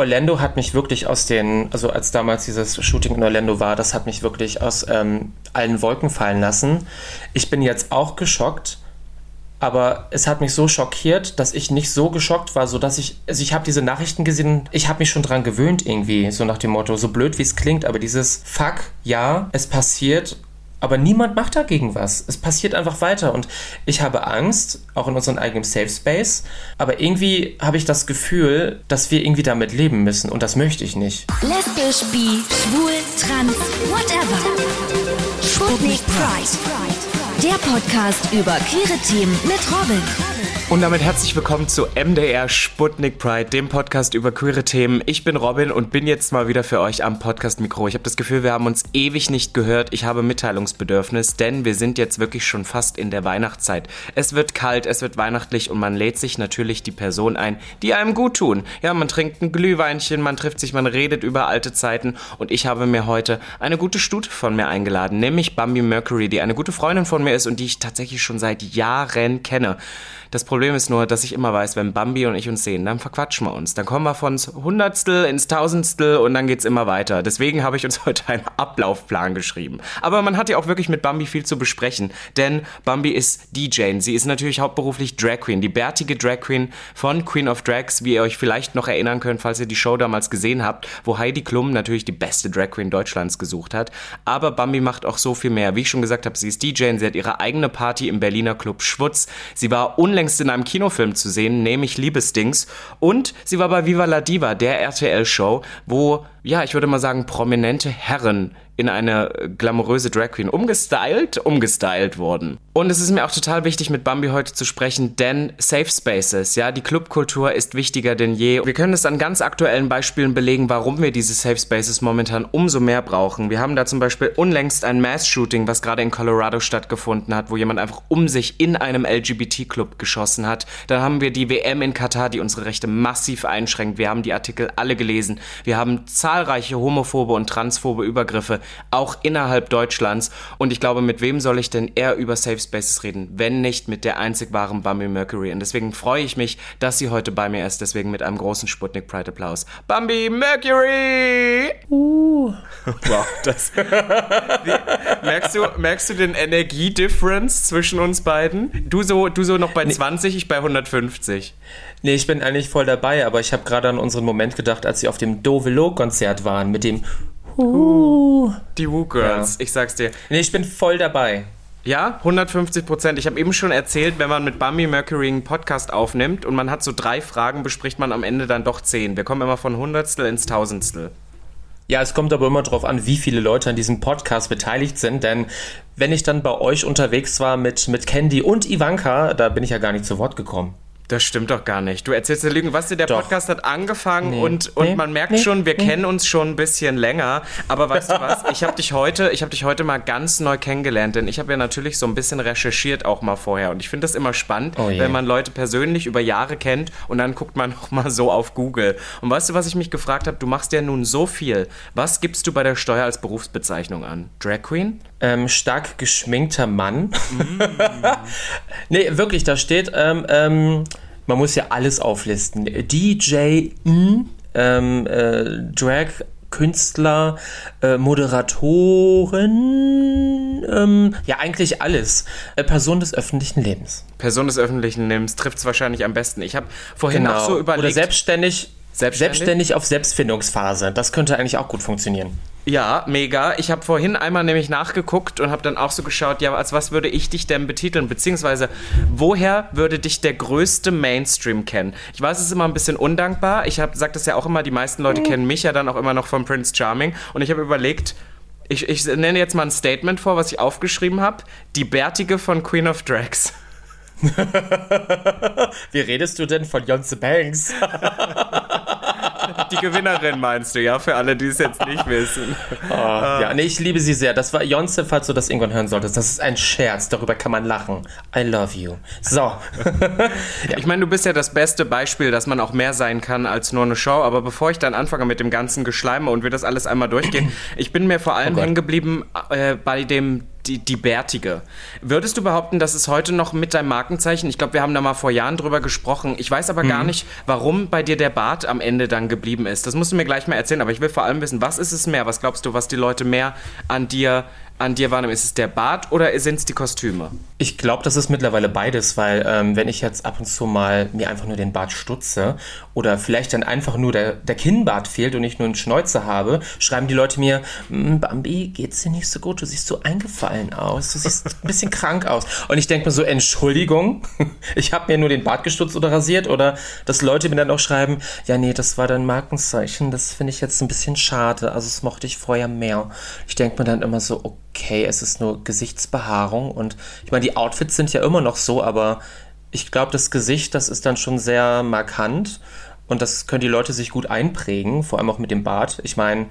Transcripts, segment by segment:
Orlando hat mich wirklich aus den, also als damals dieses Shooting in Orlando war, das hat mich wirklich aus ähm, allen Wolken fallen lassen. Ich bin jetzt auch geschockt, aber es hat mich so schockiert, dass ich nicht so geschockt war, so dass ich, also ich habe diese Nachrichten gesehen, ich habe mich schon dran gewöhnt irgendwie, so nach dem Motto, so blöd wie es klingt, aber dieses Fuck, ja, es passiert aber niemand macht dagegen was. Es passiert einfach weiter. Und ich habe Angst, auch in unserem eigenen Safe Space. Aber irgendwie habe ich das Gefühl, dass wir irgendwie damit leben müssen. Und das möchte ich nicht. Lesbisch, bi, schwul, trans, whatever. Sputnik Pride. Der Podcast über queere Themen mit Robin. Und damit herzlich willkommen zu MDR Sputnik Pride, dem Podcast über queere Themen. Ich bin Robin und bin jetzt mal wieder für euch am Podcast-Mikro. Ich habe das Gefühl, wir haben uns ewig nicht gehört. Ich habe Mitteilungsbedürfnis, denn wir sind jetzt wirklich schon fast in der Weihnachtszeit. Es wird kalt, es wird weihnachtlich und man lädt sich natürlich die Person ein, die einem gut tun. Ja, man trinkt ein Glühweinchen, man trifft sich, man redet über alte Zeiten und ich habe mir heute eine gute Stute von mir eingeladen, nämlich Bambi Mercury, die eine gute Freundin von mir ist und die ich tatsächlich schon seit Jahren kenne. Das Problem ist nur, dass ich immer weiß, wenn Bambi und ich uns sehen, dann verquatschen wir uns. Dann kommen wir von Hundertstel ins Tausendstel und dann geht's immer weiter. Deswegen habe ich uns heute einen Ablaufplan geschrieben. Aber man hat ja auch wirklich mit Bambi viel zu besprechen, denn Bambi ist DJ. Sie ist natürlich hauptberuflich Drag Queen, die bärtige Drag Queen von Queen of Drags, wie ihr euch vielleicht noch erinnern könnt, falls ihr die Show damals gesehen habt, wo Heidi Klum natürlich die beste Drag Queen Deutschlands gesucht hat. Aber Bambi macht auch so viel mehr. Wie ich schon gesagt habe, sie ist DJ, sie hat ihre eigene Party im Berliner Club Schwutz. Sie war unlängst unlängst in einem Kinofilm zu sehen, nämlich Liebesdings. Und sie war bei Viva la Diva, der RTL-Show, wo, ja, ich würde mal sagen, prominente Herren in eine glamouröse Drag Queen umgestylt, umgestylt worden. Und es ist mir auch total wichtig, mit Bambi heute zu sprechen, denn Safe Spaces, ja, die Clubkultur ist wichtiger denn je. Wir können es an ganz aktuellen Beispielen belegen, warum wir diese Safe Spaces momentan umso mehr brauchen. Wir haben da zum Beispiel unlängst ein Mass-Shooting, was gerade in Colorado stattgefunden hat, wo jemand einfach um sich in einem LGBT-Club geschossen hat. Dann haben wir die WM in Katar, die unsere Rechte massiv einschränkt. Wir haben die Artikel alle gelesen. Wir haben zahlreiche homophobe und transphobe Übergriffe, auch innerhalb Deutschlands. Und ich glaube, mit wem soll ich denn eher über Safe Spaces reden, wenn nicht mit der einzig wahren Bambi Mercury. Und deswegen freue ich mich, dass sie heute bei mir ist. Deswegen mit einem großen Sputnik Pride Applaus. Bambi Mercury! Uh. Wow, das. merkst, du, merkst du den Energiedifference zwischen uns beiden? Du so, du so noch bei nee. 20, ich bei 150. Nee, ich bin eigentlich voll dabei, aber ich habe gerade an unseren Moment gedacht, als sie auf dem Dovelo-Konzert waren mit dem Uh. Die Woo Girls, ja. ich sag's dir. Nee, ich bin voll dabei. Ja, 150 Prozent. Ich habe eben schon erzählt, wenn man mit Bambi Mercury einen Podcast aufnimmt und man hat so drei Fragen, bespricht man am Ende dann doch zehn. Wir kommen immer von Hundertstel ins Tausendstel. Ja, es kommt aber immer darauf an, wie viele Leute an diesem Podcast beteiligt sind, denn wenn ich dann bei euch unterwegs war mit, mit Candy und Ivanka, da bin ich ja gar nicht zu Wort gekommen. Das stimmt doch gar nicht. Du erzählst dir Lügen. Was der doch. Podcast hat angefangen nee. und, und nee. man merkt nee. schon, wir kennen uns schon ein bisschen länger. Aber weißt du was? Ich habe dich heute, ich habe dich heute mal ganz neu kennengelernt, denn ich habe ja natürlich so ein bisschen recherchiert auch mal vorher und ich finde das immer spannend, oh wenn man Leute persönlich über Jahre kennt und dann guckt man noch mal so auf Google. Und weißt du, was ich mich gefragt habe? Du machst ja nun so viel. Was gibst du bei der Steuer als Berufsbezeichnung an? Drag Queen? Ähm, stark geschminkter Mann. Mm. nee, wirklich, da steht ähm, ähm, man muss ja alles auflisten. DJ, ähm, äh, Drag, Künstler, äh, Moderatoren, ähm, ja eigentlich alles. Äh, Person des öffentlichen Lebens. Person des öffentlichen Lebens trifft es wahrscheinlich am besten. Ich habe vorhin genau. auch so überlegt. Oder selbstständig, selbstständig, selbstständig auf Selbstfindungsphase. Das könnte eigentlich auch gut funktionieren. Ja, mega. Ich habe vorhin einmal nämlich nachgeguckt und habe dann auch so geschaut, ja, als was würde ich dich denn betiteln? Beziehungsweise, woher würde dich der größte Mainstream kennen? Ich weiß, es ist immer ein bisschen undankbar. Ich sage das ja auch immer, die meisten Leute kennen mich ja dann auch immer noch von Prince Charming. Und ich habe überlegt, ich, ich nenne jetzt mal ein Statement vor, was ich aufgeschrieben habe. Die Bärtige von Queen of Drags. Wie redest du denn von Jonze Banks? die Gewinnerin meinst du, ja, für alle, die es jetzt nicht wissen. Oh, ja, nee, ich liebe sie sehr. Das war Jonze, falls du das irgendwann hören solltest. Das ist ein Scherz, darüber kann man lachen. I love you. So. Ich meine, du bist ja das beste Beispiel, dass man auch mehr sein kann als nur eine Show. Aber bevor ich dann anfange mit dem ganzen Geschleime und wir das alles einmal durchgehen, ich bin mir vor allem oh hängen geblieben äh, bei dem die, die Bärtige. Würdest du behaupten, das ist heute noch mit deinem Markenzeichen? Ich glaube, wir haben da mal vor Jahren drüber gesprochen. Ich weiß aber mhm. gar nicht, warum bei dir der Bart am Ende dann geblieben ist. Das musst du mir gleich mal erzählen, aber ich will vor allem wissen, was ist es mehr? Was glaubst du, was die Leute mehr an dir an dir wahrnehmen? Ist es der Bart oder sind es die Kostüme? Ich glaube, das ist mittlerweile beides, weil ähm, wenn ich jetzt ab und zu mal mir einfach nur den Bart stutze oder vielleicht dann einfach nur der, der Kinnbart fehlt und ich nur einen Schnäuzer habe, schreiben die Leute mir, hm, Bambi, geht's dir nicht so gut? Du siehst so eingefallen aus, du siehst ein bisschen krank aus. Und ich denke mir so, Entschuldigung, ich habe mir nur den Bart gestutzt oder rasiert oder dass Leute mir dann auch schreiben, ja nee, das war dein Markenzeichen, das finde ich jetzt ein bisschen schade, also das mochte ich vorher mehr. Ich denke mir dann immer so, okay, okay, es ist nur Gesichtsbehaarung und ich meine, die Outfits sind ja immer noch so, aber ich glaube, das Gesicht, das ist dann schon sehr markant und das können die Leute sich gut einprägen, vor allem auch mit dem Bart. Ich meine,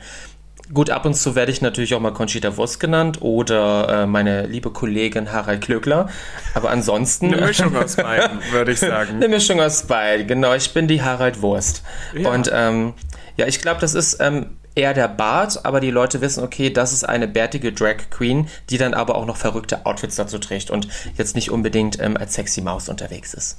gut, ab und zu werde ich natürlich auch mal Conchita Wurst genannt oder äh, meine liebe Kollegin Harald Klöckler, aber ansonsten... Eine Mischung aus beiden, würde ich sagen. Eine Mischung aus beiden, genau. Ich bin die Harald Wurst. Ja. Und ähm, ja, ich glaube, das ist ähm, eher der Bart, aber die Leute wissen, okay, das ist eine bärtige Drag Queen, die dann aber auch noch verrückte Outfits dazu trägt und jetzt nicht unbedingt ähm, als sexy Maus unterwegs ist.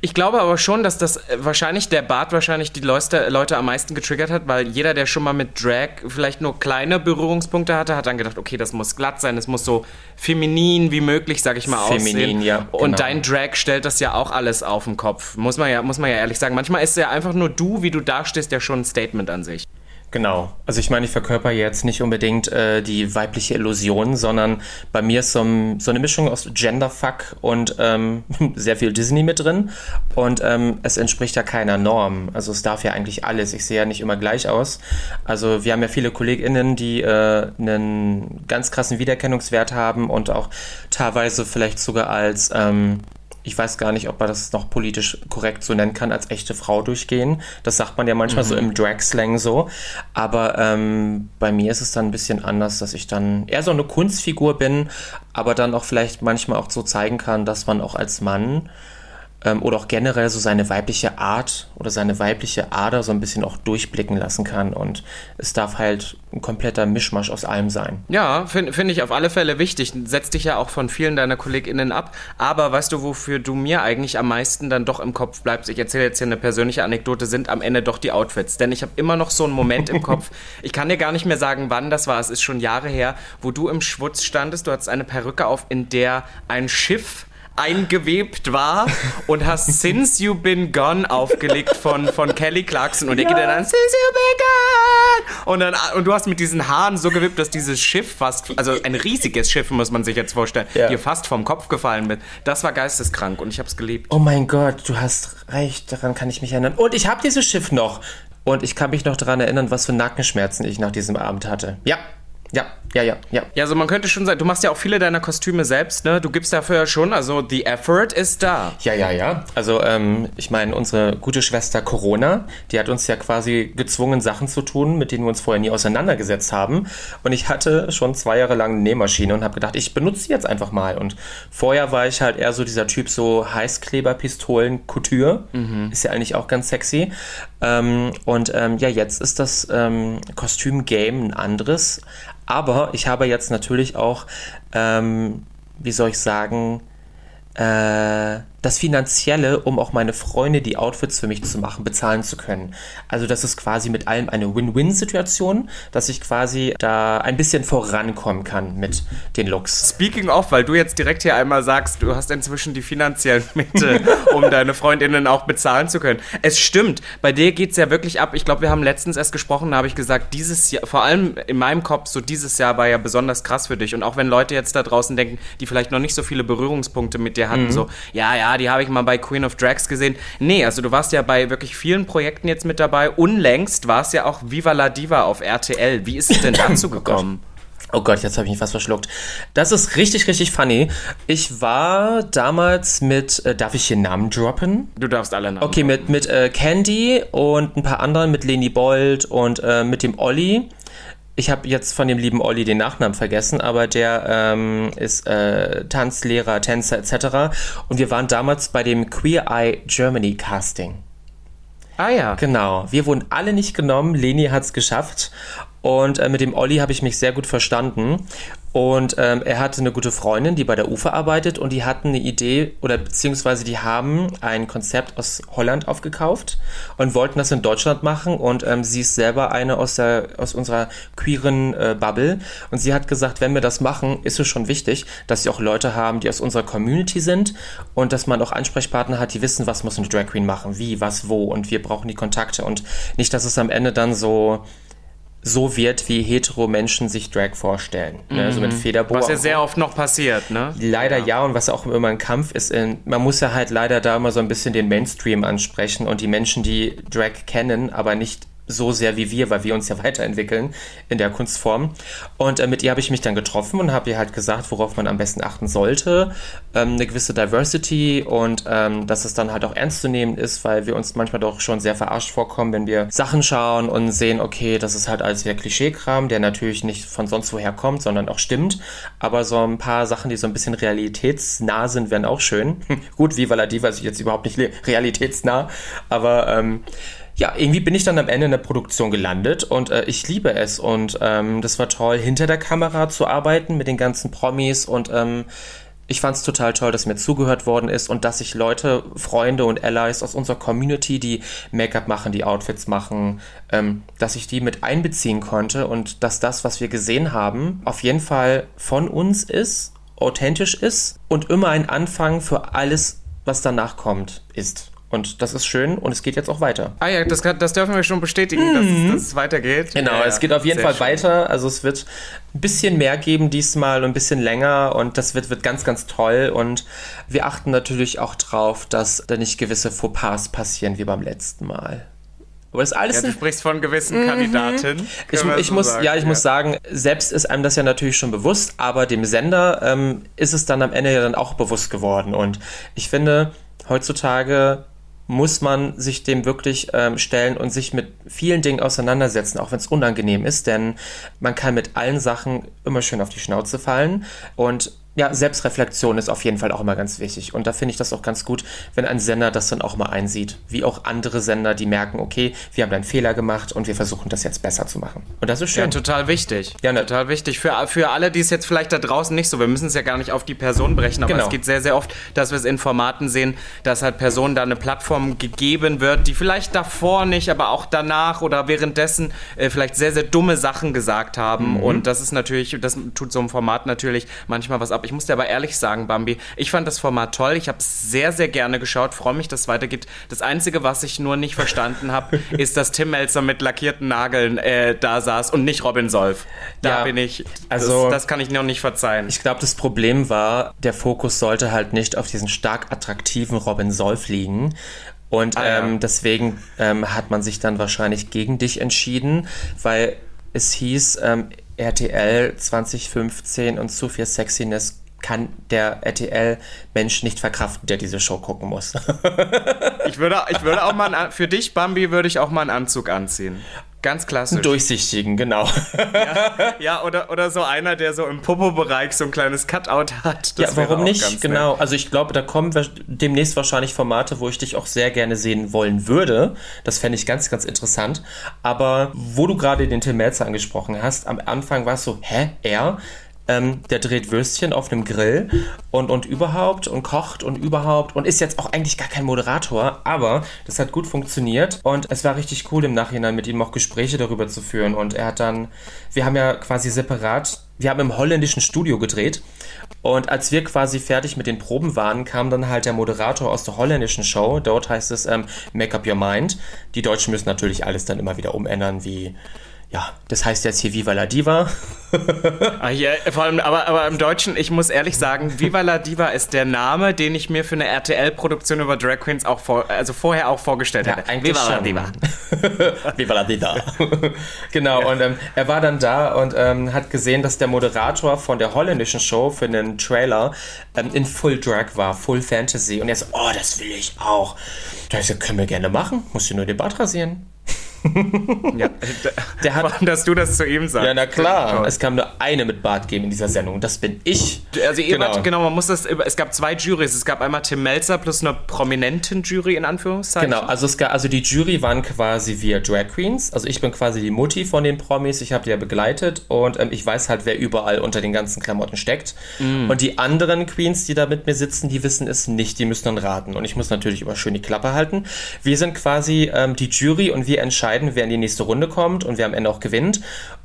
Ich glaube aber schon, dass das äh, wahrscheinlich der Bart wahrscheinlich die Leute, Leute am meisten getriggert hat, weil jeder, der schon mal mit Drag vielleicht nur kleine Berührungspunkte hatte, hat dann gedacht, okay, das muss glatt sein, es muss so feminin wie möglich, sag ich mal, feminin, aussehen. Feminin, ja. Genau. Und dein Drag stellt das ja auch alles auf den Kopf. Muss man ja, muss man ja ehrlich sagen. Manchmal ist ja einfach nur du, wie du dastehst, ja schon ein Statement an sich. Genau. Also ich meine, ich verkörper jetzt nicht unbedingt äh, die weibliche Illusion, sondern bei mir ist so, so eine Mischung aus Genderfuck und ähm, sehr viel Disney mit drin. Und ähm, es entspricht ja keiner Norm. Also es darf ja eigentlich alles. Ich sehe ja nicht immer gleich aus. Also wir haben ja viele KollegInnen, die äh, einen ganz krassen Wiedererkennungswert haben und auch teilweise vielleicht sogar als ähm, ich weiß gar nicht, ob man das noch politisch korrekt so nennen kann, als echte Frau durchgehen. Das sagt man ja manchmal mhm. so im Drag-Slang so. Aber ähm, bei mir ist es dann ein bisschen anders, dass ich dann eher so eine Kunstfigur bin, aber dann auch vielleicht manchmal auch so zeigen kann, dass man auch als Mann ähm, oder auch generell so seine weibliche Art oder seine weibliche Ader so ein bisschen auch durchblicken lassen kann. Und es darf halt ein kompletter Mischmasch aus allem sein. Ja, finde find ich auf alle Fälle wichtig. Setzt dich ja auch von vielen deiner KollegInnen ab. Aber weißt du, wofür du mir eigentlich am meisten dann doch im Kopf bleibst? Ich erzähle jetzt hier eine persönliche Anekdote, sind am Ende doch die Outfits. Denn ich habe immer noch so einen Moment im Kopf. Ich kann dir gar nicht mehr sagen, wann das war. Es ist schon Jahre her, wo du im Schwutz standest. Du hattest eine Perücke auf, in der ein Schiff eingewebt war und hast Since You Been Gone aufgelegt von, von Kelly Clarkson und der ja. geht dann Since You Been Gone und dann und du hast mit diesen Haaren so gewebt, dass dieses Schiff fast also ein riesiges Schiff muss man sich jetzt vorstellen, ja. dir fast vom Kopf gefallen wird. Das war geisteskrank und ich habe es geliebt. Oh mein Gott, du hast recht, daran kann ich mich erinnern. Und ich habe dieses Schiff noch und ich kann mich noch daran erinnern, was für Nackenschmerzen ich nach diesem Abend hatte. Ja, ja, ja, ja, ja. Ja, also man könnte schon sagen, du machst ja auch viele deiner Kostüme selbst, ne? Du gibst dafür ja schon, also the effort ist da. Ja, ja, ja. Also ähm, ich meine, unsere gute Schwester Corona, die hat uns ja quasi gezwungen, Sachen zu tun, mit denen wir uns vorher nie auseinandergesetzt haben. Und ich hatte schon zwei Jahre lang eine Nähmaschine und habe gedacht, ich benutze sie jetzt einfach mal. Und vorher war ich halt eher so dieser Typ so Heißkleberpistolen Couture. Mhm. Ist ja eigentlich auch ganz sexy. Ähm, und ähm, ja, jetzt ist das ähm, Kostüm-Game ein anderes. Aber ich habe jetzt natürlich auch, ähm, wie soll ich sagen, äh, das Finanzielle, um auch meine Freunde die Outfits für mich zu machen, bezahlen zu können. Also das ist quasi mit allem eine Win-Win-Situation, dass ich quasi da ein bisschen vorankommen kann mit den Looks. Speaking of, weil du jetzt direkt hier einmal sagst, du hast inzwischen die finanziellen Mittel, um deine Freundinnen auch bezahlen zu können. Es stimmt, bei dir geht es ja wirklich ab. Ich glaube, wir haben letztens erst gesprochen, da habe ich gesagt, dieses Jahr, vor allem in meinem Kopf, so dieses Jahr war ja besonders krass für dich. Und auch wenn Leute jetzt da draußen denken, die vielleicht noch nicht so viele Berührungspunkte mit dir hatten, mhm. so, ja, ja, die habe ich mal bei Queen of Drags gesehen. Nee, also du warst ja bei wirklich vielen Projekten jetzt mit dabei. Unlängst war es ja auch Viva la Diva auf RTL. Wie ist es denn dazu gekommen? Oh Gott, jetzt habe ich mich fast verschluckt. Das ist richtig, richtig funny. Ich war damals mit, äh, darf ich hier Namen droppen? Du darfst alle Namen. Okay, mit, mit äh, Candy und ein paar anderen, mit Leni Bold und äh, mit dem Olli ich habe jetzt von dem lieben Olli den Nachnamen vergessen, aber der ähm, ist äh, Tanzlehrer, Tänzer etc. Und wir waren damals bei dem Queer Eye Germany Casting. Ah ja. Genau. Wir wurden alle nicht genommen. Leni hat es geschafft. Und äh, mit dem Olli habe ich mich sehr gut verstanden. Und ähm, er hatte eine gute Freundin, die bei der UFA arbeitet und die hatten eine Idee oder beziehungsweise die haben ein Konzept aus Holland aufgekauft und wollten das in Deutschland machen und ähm, sie ist selber eine aus, der, aus unserer queeren äh, Bubble und sie hat gesagt, wenn wir das machen, ist es schon wichtig, dass sie auch Leute haben, die aus unserer Community sind und dass man auch Ansprechpartner hat, die wissen, was muss eine Drag Queen machen, wie, was, wo und wir brauchen die Kontakte und nicht, dass es am Ende dann so so wird, wie hetero Menschen sich Drag vorstellen. Ne? Also mit Federboa. Was ja sehr oft noch passiert, ne? Leider ja. ja, und was auch immer ein Kampf ist, in, man muss ja halt leider da immer so ein bisschen den Mainstream ansprechen und die Menschen, die Drag kennen, aber nicht so sehr wie wir, weil wir uns ja weiterentwickeln in der Kunstform. Und äh, mit ihr habe ich mich dann getroffen und habe ihr halt gesagt, worauf man am besten achten sollte. Ähm, eine gewisse Diversity und ähm, dass es dann halt auch ernst zu nehmen ist, weil wir uns manchmal doch schon sehr verarscht vorkommen, wenn wir Sachen schauen und sehen, okay, das ist halt alles wieder Klischeekram, der natürlich nicht von sonst woher kommt, sondern auch stimmt. Aber so ein paar Sachen, die so ein bisschen realitätsnah sind, wären auch schön. Gut, Viva la Diva ist jetzt überhaupt nicht realitätsnah, aber ähm, ja, irgendwie bin ich dann am Ende in der Produktion gelandet und äh, ich liebe es. Und ähm, das war toll, hinter der Kamera zu arbeiten mit den ganzen Promis und ähm, ich fand es total toll, dass mir zugehört worden ist und dass ich Leute, Freunde und Allies aus unserer Community, die Make-up machen, die Outfits machen, ähm, dass ich die mit einbeziehen konnte und dass das, was wir gesehen haben, auf jeden Fall von uns ist, authentisch ist und immer ein Anfang für alles, was danach kommt, ist. Und das ist schön und es geht jetzt auch weiter. Ah ja, das, das dürfen wir schon bestätigen, mhm. dass, es, dass, es weitergeht. Genau, ja, es geht auf jeden Fall schön. weiter. Also es wird ein bisschen mehr geben diesmal und ein bisschen länger und das wird, wird ganz, ganz toll. Und wir achten natürlich auch drauf, dass da nicht gewisse Fauxpas passieren wie beim letzten Mal. Aber das alles. Ja, du sprichst von gewissen mhm. Kandidaten. Ich, ich so muss, sagen, ja, ich ja. muss sagen, selbst ist einem das ja natürlich schon bewusst, aber dem Sender ähm, ist es dann am Ende ja dann auch bewusst geworden. Und ich finde, heutzutage muss man sich dem wirklich ähm, stellen und sich mit vielen Dingen auseinandersetzen, auch wenn es unangenehm ist, denn man kann mit allen Sachen immer schön auf die Schnauze fallen. Und ja, Selbstreflexion ist auf jeden Fall auch immer ganz wichtig. Und da finde ich das auch ganz gut, wenn ein Sender das dann auch mal einsieht. Wie auch andere Sender, die merken, okay, wir haben einen Fehler gemacht und wir versuchen das jetzt besser zu machen. Und das ist schön. Ja, total wichtig. Ja, ne? total wichtig. Für, für alle, die es jetzt vielleicht da draußen nicht so, wir müssen es ja gar nicht auf die Person brechen, aber genau. es geht sehr, sehr oft, dass wir es in Formaten sehen, dass halt Personen da eine Plattform gegeben wird, die vielleicht davor nicht, aber auch danach oder währenddessen äh, vielleicht sehr, sehr dumme Sachen gesagt haben. Mhm. Und das ist natürlich, das tut so ein Format natürlich manchmal was ab ich muss dir aber ehrlich sagen, Bambi, ich fand das Format toll. Ich habe es sehr, sehr gerne geschaut. Freue mich, dass es weitergeht. Das Einzige, was ich nur nicht verstanden habe, ist, dass Tim Melzer mit lackierten Nageln äh, da saß und nicht Robin Solf. Da ja, bin ich. Also, das, das kann ich noch nicht verzeihen. Ich glaube, das Problem war, der Fokus sollte halt nicht auf diesen stark attraktiven Robin Solf liegen. Und ah, ja. ähm, deswegen ähm, hat man sich dann wahrscheinlich gegen dich entschieden, weil es hieß, ähm, RTL 2015 und zu viel Sexiness kann der RTL-Mensch nicht verkraften, der diese Show gucken muss. ich, würde, ich würde auch mal, einen, für dich, Bambi, würde ich auch mal einen Anzug anziehen. Ganz klassisch. Einen durchsichtigen, genau. Ja, ja, oder, oder so einer, der so im Popo-Bereich so ein kleines Cutout hat. Das ja, warum nicht? Genau. Nett. Also ich glaube, da kommen demnächst wahrscheinlich Formate, wo ich dich auch sehr gerne sehen wollen würde. Das fände ich ganz, ganz interessant. Aber wo du gerade den Tim Melzer angesprochen hast, am Anfang war es so, hä, er? Ähm, der dreht Würstchen auf einem Grill und, und überhaupt und kocht und überhaupt und ist jetzt auch eigentlich gar kein Moderator, aber das hat gut funktioniert und es war richtig cool im Nachhinein mit ihm auch Gespräche darüber zu führen und er hat dann, wir haben ja quasi separat, wir haben im holländischen Studio gedreht und als wir quasi fertig mit den Proben waren, kam dann halt der Moderator aus der holländischen Show, dort heißt es ähm, Make Up Your Mind. Die Deutschen müssen natürlich alles dann immer wieder umändern, wie ja, das heißt jetzt hier Viva la Diva. ah, ja, vor allem, aber, aber im Deutschen, ich muss ehrlich sagen, Viva la Diva ist der Name, den ich mir für eine RTL-Produktion über Drag Queens auch vor, also vorher auch vorgestellt ja, hätte. Viva la Diva. Viva la Diva. genau, ja. und ähm, er war dann da und ähm, hat gesehen, dass der Moderator von der holländischen Show für einen Trailer ähm, in Full Drag war, Full Fantasy. Und er so, oh, das will ich auch. Da ich so, können wir gerne machen, musst du nur den Bart rasieren. ja, der hat, allem, dass du das zu ihm sagst. Ja, na klar. Es kam nur eine mit Bart geben in dieser Sendung. Das bin ich. Also genau. genau, man muss das. Es gab zwei Jurys. Es gab einmal Tim Melzer plus eine prominenten Jury in Anführungszeichen. Genau. Also es gab, also die Jury waren quasi wir Drag Queens. Also ich bin quasi die Mutti von den Promis. Ich habe die ja begleitet und ähm, ich weiß halt, wer überall unter den ganzen Klamotten steckt. Mm. Und die anderen Queens, die da mit mir sitzen, die wissen es nicht. Die müssen dann raten. Und ich muss natürlich immer schön die Klappe halten. Wir sind quasi ähm, die Jury und wir entscheiden, wer in die nächste Runde kommt und wer am Ende auch gewinnt.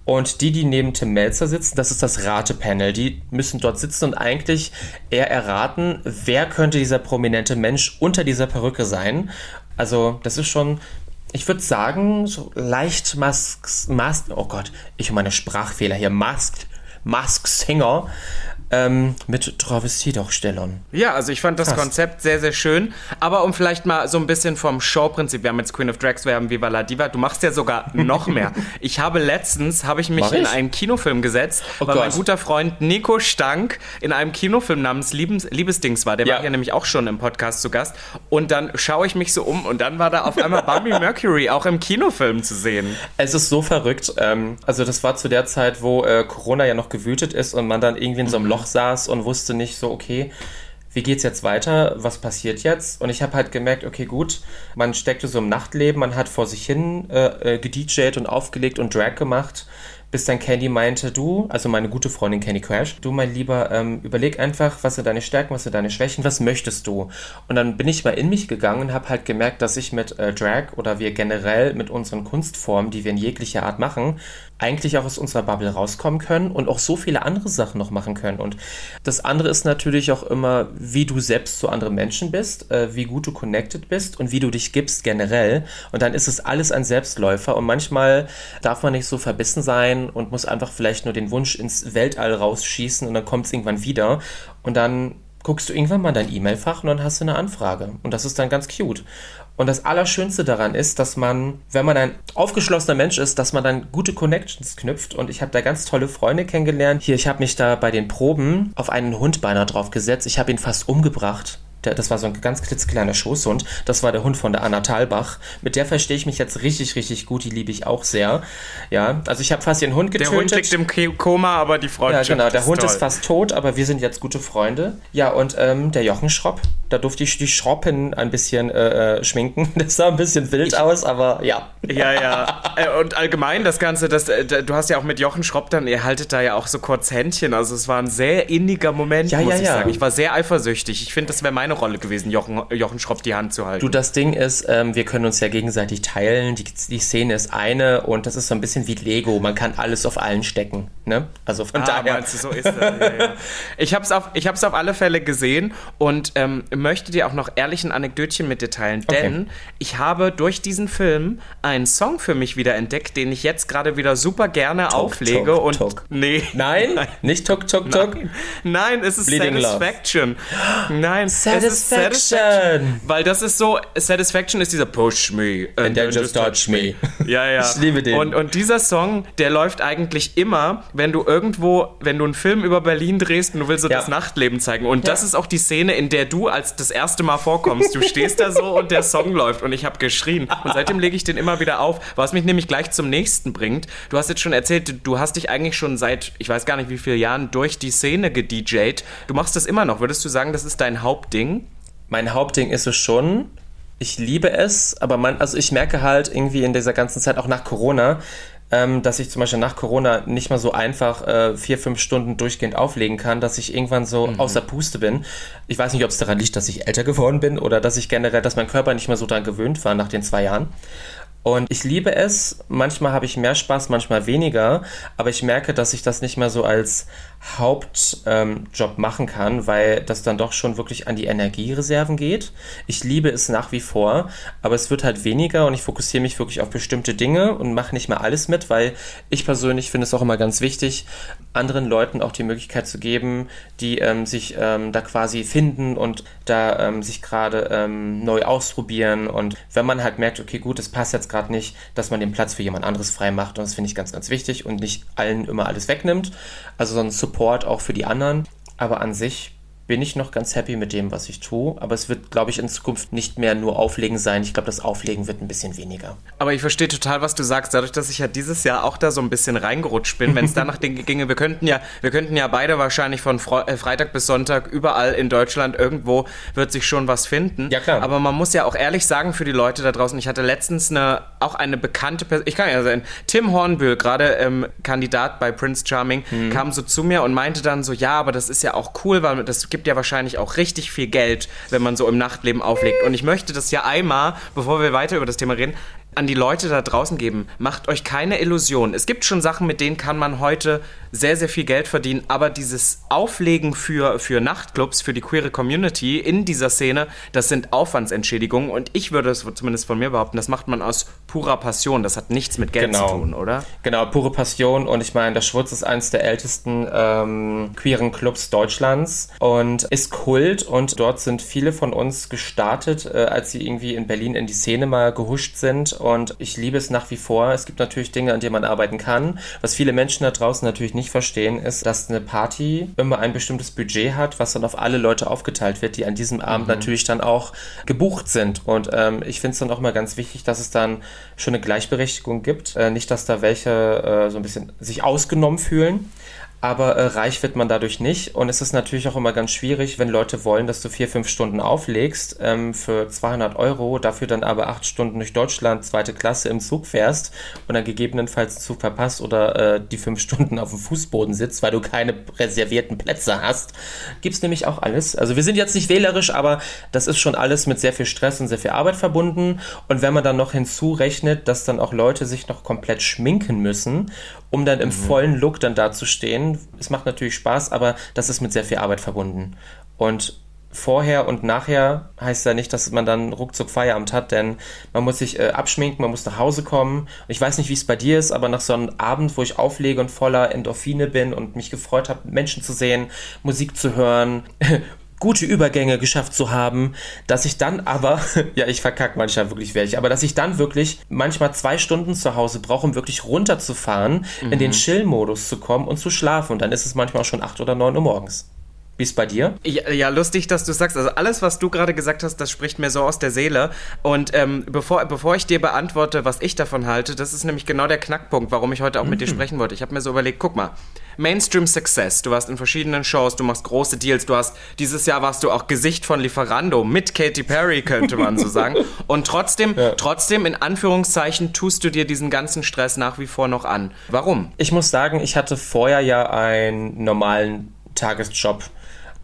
Und die, die neben Tim Melzer sitzen, das ist das Ratepanel. Die müssen dort sitzen und eigentlich eher erraten, wer könnte dieser prominente Mensch unter dieser Perücke sein. Also, das ist schon, ich würde sagen, so leicht Masks, Mask, oh Gott, ich und meine Sprachfehler hier, Mask, Mask Singer ähm, mit Travestiedarstellern. Ja, also ich fand das Krass. Konzept sehr, sehr schön. Aber um vielleicht mal so ein bisschen vom Showprinzip, wir haben jetzt Queen of Drags, wir haben Viva la Diva, du machst ja sogar noch mehr. ich habe letztens, habe ich mich ich? in einen Kinofilm gesetzt, oh weil Gott. mein guter Freund Nico Stank in einem Kinofilm namens Liebes, Liebesdings war. Der ja. war ja nämlich auch schon im Podcast zu Gast. Und dann schaue ich mich so um und dann war da auf einmal Bambi Mercury auch im Kinofilm zu sehen. Es ist so verrückt. Ähm, also das war zu der Zeit, wo äh, Corona ja noch gewütet ist und man dann irgendwie in so einem Loch Loch saß und wusste nicht so, okay, wie geht's jetzt weiter? Was passiert jetzt? Und ich habe halt gemerkt, okay, gut, man steckte so im Nachtleben, man hat vor sich hin äh, äh gedjayt und aufgelegt und Drag gemacht bis dann Candy meinte, du, also meine gute Freundin Candy Crash, du mein Lieber, ähm, überleg einfach, was sind deine Stärken, was sind deine Schwächen, was möchtest du? Und dann bin ich mal in mich gegangen und habe halt gemerkt, dass ich mit äh, Drag oder wir generell mit unseren Kunstformen, die wir in jeglicher Art machen, eigentlich auch aus unserer Bubble rauskommen können und auch so viele andere Sachen noch machen können. Und das andere ist natürlich auch immer, wie du selbst zu anderen Menschen bist, äh, wie gut du connected bist und wie du dich gibst generell. Und dann ist es alles ein Selbstläufer und manchmal darf man nicht so verbissen sein und muss einfach vielleicht nur den Wunsch ins Weltall rausschießen und dann kommt es irgendwann wieder und dann guckst du irgendwann mal dein E-Mail-Fach und dann hast du eine Anfrage. Und das ist dann ganz cute. Und das Allerschönste daran ist, dass man, wenn man ein aufgeschlossener Mensch ist, dass man dann gute Connections knüpft. Und ich habe da ganz tolle Freunde kennengelernt. Hier, ich habe mich da bei den Proben auf einen Hund beinahe drauf gesetzt. Ich habe ihn fast umgebracht. Der, das war so ein ganz klitzekleiner Schoßhund. Das war der Hund von der Anna Thalbach. Mit der verstehe ich mich jetzt richtig, richtig gut. Die liebe ich auch sehr. Ja, also ich habe fast ihren Hund getötet. Der Hund liegt im Koma, aber die Freundschaft Ja, genau. Der Hund toll. ist fast tot, aber wir sind jetzt gute Freunde. Ja, und ähm, der Jochen Schropp, da durfte ich die Schroppen ein bisschen äh, äh schminken. Das sah ein bisschen wild ich, aus, aber ja. Ja, ja. Äh, und allgemein das Ganze, das, äh, du hast ja auch mit Jochen Schropp dann, ihr haltet da ja auch so kurz Händchen. Also es war ein sehr inniger Moment, ja, muss ja, ich ja. sagen. Ich war sehr eifersüchtig. Ich finde, das wäre meine Rolle gewesen, Jochen, Jochen Schropp die Hand zu halten. Du, das Ding ist, ähm, wir können uns ja gegenseitig teilen. Die, die Szene ist eine und das ist so ein bisschen wie Lego. Man kann alles auf allen stecken. Ne? Also von ah, daher. Du, so ist das. ja, ja. Ich habe es auf, auf alle Fälle gesehen und ähm, möchte dir auch noch ehrlich ein Anekdötchen mit dir teilen, denn okay. ich habe durch diesen Film einen Song für mich wieder entdeckt, den ich jetzt gerade wieder super gerne tuk, auflege tuk, und tuk. nee, nein, nicht Tuk Tuk Tuk. Nein, nein es ist Bleeding Satisfaction. Love. Nein, Satisfaction. Satisfaction, weil das ist so Satisfaction ist dieser Push me and, and then just touch me. Ja, ja. Ich liebe den. Und, und dieser Song, der läuft eigentlich immer, wenn du irgendwo, wenn du einen Film über Berlin drehst und du willst so ja. das Nachtleben zeigen. Und ja. das ist auch die Szene, in der du als das erste Mal vorkommst. Du stehst da so und der Song läuft und ich habe geschrien. Und seitdem lege ich den immer wieder auf, was mich nämlich gleich zum nächsten bringt. Du hast jetzt schon erzählt, du hast dich eigentlich schon seit, ich weiß gar nicht wie viele Jahren, durch die Szene gedjed. Du machst das immer noch. Würdest du sagen, das ist dein Hauptding? Mein Hauptding ist es schon. Ich liebe es, aber man, also ich merke halt irgendwie in dieser ganzen Zeit, auch nach Corona, ähm, dass ich zum Beispiel nach Corona nicht mal so einfach äh, vier, fünf Stunden durchgehend auflegen kann, dass ich irgendwann so mhm. außer Puste bin. Ich weiß nicht, ob es daran liegt, dass ich älter geworden bin oder dass ich generell, dass mein Körper nicht mehr so daran gewöhnt war nach den zwei Jahren. Und ich liebe es. Manchmal habe ich mehr Spaß, manchmal weniger. Aber ich merke, dass ich das nicht mehr so als Hauptjob ähm, machen kann, weil das dann doch schon wirklich an die Energiereserven geht. Ich liebe es nach wie vor, aber es wird halt weniger und ich fokussiere mich wirklich auf bestimmte Dinge und mache nicht mehr alles mit, weil ich persönlich finde es auch immer ganz wichtig, anderen Leuten auch die Möglichkeit zu geben, die ähm, sich ähm, da quasi finden und da ähm, sich gerade ähm, neu ausprobieren. Und wenn man halt merkt, okay, gut, das passt jetzt gerade nicht, dass man den Platz für jemand anderes frei macht. Und das finde ich ganz, ganz wichtig und nicht allen immer alles wegnimmt. Also so ein Support auch für die anderen. Aber an sich bin ich noch ganz happy mit dem, was ich tue. Aber es wird, glaube ich, in Zukunft nicht mehr nur Auflegen sein. Ich glaube, das Auflegen wird ein bisschen weniger. Aber ich verstehe total, was du sagst. Dadurch, dass ich ja dieses Jahr auch da so ein bisschen reingerutscht bin, wenn es danach ginge, wir könnten ja, wir könnten ja beide wahrscheinlich von Fre äh, Freitag bis Sonntag überall in Deutschland irgendwo wird sich schon was finden. Ja, klar. Aber man muss ja auch ehrlich sagen für die Leute da draußen, ich hatte letztens eine, auch eine bekannte Person, ich kann ja sagen, Tim Hornbühl, gerade ähm, Kandidat bei Prince Charming, mhm. kam so zu mir und meinte dann so, ja, aber das ist ja auch cool, weil das gibt gibt ja wahrscheinlich auch richtig viel Geld, wenn man so im Nachtleben auflegt. Und ich möchte das ja einmal, bevor wir weiter über das Thema reden, an die Leute da draußen geben. Macht euch keine Illusionen. Es gibt schon Sachen, mit denen kann man heute sehr, sehr viel Geld verdienen, aber dieses Auflegen für, für Nachtclubs, für die queere Community in dieser Szene, das sind Aufwandsentschädigungen und ich würde es zumindest von mir behaupten, das macht man aus purer Passion. Das hat nichts mit Geld genau. zu tun, oder? Genau, pure Passion und ich meine, der Schwurz ist eines der ältesten ähm, queeren Clubs Deutschlands und ist Kult und dort sind viele von uns gestartet, äh, als sie irgendwie in Berlin in die Szene mal gehuscht sind und ich liebe es nach wie vor. Es gibt natürlich Dinge, an denen man arbeiten kann. Was viele Menschen da draußen natürlich nicht verstehen, ist, dass eine Party immer ein bestimmtes Budget hat, was dann auf alle Leute aufgeteilt wird, die an diesem Abend mhm. natürlich dann auch gebucht sind. Und ähm, ich finde es dann auch mal ganz wichtig, dass es dann schon eine Gleichberechtigung gibt. Äh, nicht, dass da welche äh, so ein bisschen sich ausgenommen fühlen aber äh, reich wird man dadurch nicht. Und es ist natürlich auch immer ganz schwierig, wenn Leute wollen, dass du vier, fünf Stunden auflegst ähm, für 200 Euro, dafür dann aber acht Stunden durch Deutschland zweite Klasse im Zug fährst und dann gegebenenfalls den Zug verpasst oder äh, die fünf Stunden auf dem Fußboden sitzt, weil du keine reservierten Plätze hast. Gibt's nämlich auch alles. Also wir sind jetzt nicht wählerisch, aber das ist schon alles mit sehr viel Stress und sehr viel Arbeit verbunden. Und wenn man dann noch hinzurechnet, dass dann auch Leute sich noch komplett schminken müssen um dann im mhm. vollen Look dann dazustehen. Es macht natürlich Spaß, aber das ist mit sehr viel Arbeit verbunden. Und vorher und nachher heißt ja nicht, dass man dann ruckzuck Feierabend hat, denn man muss sich äh, abschminken, man muss nach Hause kommen. Ich weiß nicht, wie es bei dir ist, aber nach so einem Abend, wo ich auflege und voller Endorphine bin und mich gefreut habe, Menschen zu sehen, Musik zu hören, gute Übergänge geschafft zu haben, dass ich dann aber, ja, ich verkacke manchmal wirklich welche, aber dass ich dann wirklich manchmal zwei Stunden zu Hause brauche, um wirklich runterzufahren, mhm. in den mhm. Chill-Modus zu kommen und zu schlafen. Und dann ist es manchmal auch schon acht oder neun Uhr morgens. Wie ist bei dir? Ja, ja, lustig, dass du sagst. Also alles, was du gerade gesagt hast, das spricht mir so aus der Seele. Und ähm, bevor, bevor ich dir beantworte, was ich davon halte, das ist nämlich genau der Knackpunkt, warum ich heute auch mhm. mit dir mhm. sprechen wollte. Ich habe mir so überlegt, guck mal, Mainstream Success, du warst in verschiedenen Shows, du machst große Deals, du hast, dieses Jahr warst du auch Gesicht von Lieferando mit Katy Perry, könnte man so sagen. Und trotzdem, ja. trotzdem, in Anführungszeichen, tust du dir diesen ganzen Stress nach wie vor noch an. Warum? Ich muss sagen, ich hatte vorher ja einen normalen Tagesjob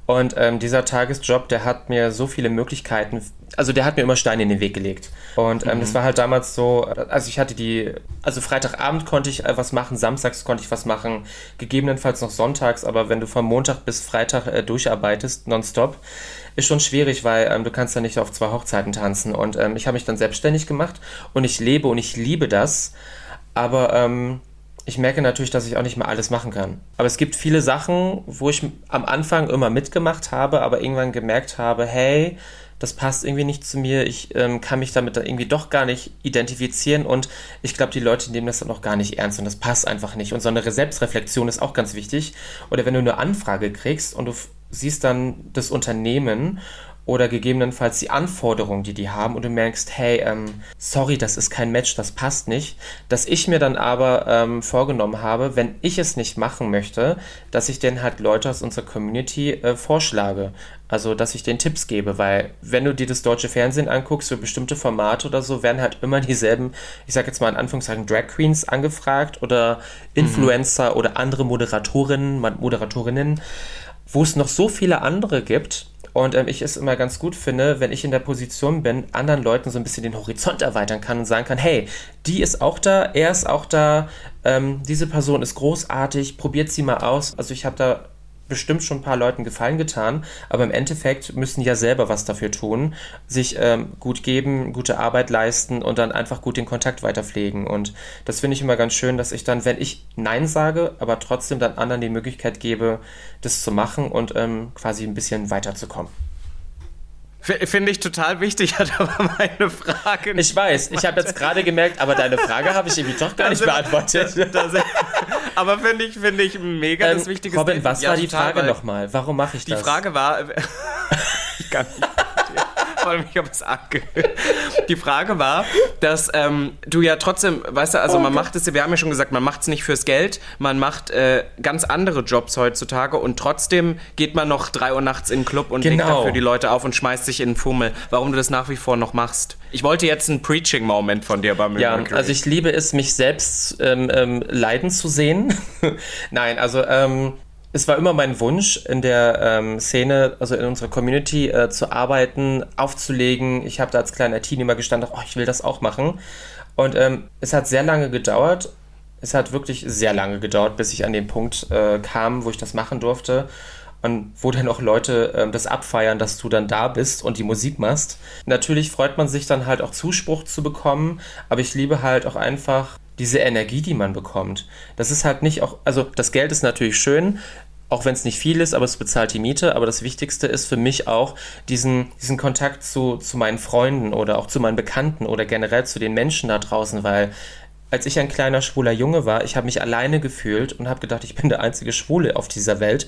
und ähm, dieser Tagesjob, der hat mir so viele Möglichkeiten, also der hat mir immer Steine in den Weg gelegt. Und ähm, mhm. das war halt damals so, also ich hatte die, also Freitagabend konnte ich äh, was machen, samstags konnte ich was machen, gegebenenfalls noch sonntags, aber wenn du von Montag bis Freitag äh, durcharbeitest, nonstop, ist schon schwierig, weil ähm, du kannst ja nicht auf zwei Hochzeiten tanzen. Und ähm, ich habe mich dann selbstständig gemacht und ich lebe und ich liebe das. Aber ähm, ich merke natürlich, dass ich auch nicht mehr alles machen kann. Aber es gibt viele Sachen, wo ich am Anfang immer mitgemacht habe, aber irgendwann gemerkt habe, hey, das passt irgendwie nicht zu mir, ich ähm, kann mich damit dann irgendwie doch gar nicht identifizieren und ich glaube, die Leute nehmen das dann auch gar nicht ernst und das passt einfach nicht. Und so eine Selbstreflexion ist auch ganz wichtig. Oder wenn du eine Anfrage kriegst und du siehst dann das Unternehmen oder gegebenenfalls die Anforderungen, die die haben und du merkst, hey, ähm, sorry, das ist kein Match, das passt nicht, dass ich mir dann aber ähm, vorgenommen habe, wenn ich es nicht machen möchte, dass ich dann halt Leute aus unserer Community äh, vorschlage. Also, dass ich den Tipps gebe, weil wenn du dir das deutsche Fernsehen anguckst, für bestimmte Formate oder so, werden halt immer dieselben, ich sag jetzt mal in Anführungszeichen, Drag Queens angefragt oder mhm. Influencer mhm. oder andere Moderatorinnen, Moderatorinnen, wo es noch so viele andere gibt, und ähm, ich es immer ganz gut finde, wenn ich in der Position bin, anderen Leuten so ein bisschen den Horizont erweitern kann und sagen kann, hey, die ist auch da, er ist auch da, ähm, diese Person ist großartig, probiert sie mal aus. Also ich habe da bestimmt schon ein paar Leuten Gefallen getan, aber im Endeffekt müssen ja selber was dafür tun, sich ähm, gut geben, gute Arbeit leisten und dann einfach gut den Kontakt weiterpflegen. Und das finde ich immer ganz schön, dass ich dann, wenn ich Nein sage, aber trotzdem dann anderen die Möglichkeit gebe, das zu machen und ähm, quasi ein bisschen weiterzukommen. Finde ich total wichtig, hat aber meine Frage nicht. Ich weiß, ich habe jetzt gerade gemerkt, aber deine Frage habe ich irgendwie doch gar nicht beantwortet. Aber finde ich, finde ich mega Ähm, das wichtige Robin, was Ja, war die total, Frage nochmal? Warum mache ich Die das? Frage war, ich kann nicht. Vor allem, ich habe es angehört. Die Frage war, dass ähm, du ja trotzdem, weißt du, also man macht es, wir haben ja schon gesagt, man macht es nicht fürs Geld, man macht äh, ganz andere Jobs heutzutage und trotzdem geht man noch 3 Uhr nachts in den Club und legt Genau. dafür die Leute auf und schmeißt sich in den Fummel. Warum du das nach wie vor noch machst? Ich wollte jetzt einen Preaching-Moment von dir beim Ja, Mercury. also ich liebe es, mich selbst ähm, ähm, leiden zu sehen. Nein, also ähm, es war immer mein Wunsch, in der ähm, Szene, also in unserer Community äh, zu arbeiten, aufzulegen. Ich habe da als kleiner Teen immer gestanden, oh, ich will das auch machen. Und ähm, es hat sehr lange gedauert. Es hat wirklich sehr lange gedauert, bis ich an den Punkt äh, kam, wo ich das machen durfte. Und wo dann auch Leute ähm, das abfeiern, dass du dann da bist und die Musik machst. Natürlich freut man sich dann halt auch Zuspruch zu bekommen, aber ich liebe halt auch einfach diese Energie, die man bekommt. Das ist halt nicht auch, also das Geld ist natürlich schön, auch wenn es nicht viel ist, aber es bezahlt die Miete. Aber das Wichtigste ist für mich auch diesen, diesen Kontakt zu, zu meinen Freunden oder auch zu meinen Bekannten oder generell zu den Menschen da draußen, weil als ich ein kleiner schwuler Junge war, ich habe mich alleine gefühlt und habe gedacht, ich bin der einzige Schwule auf dieser Welt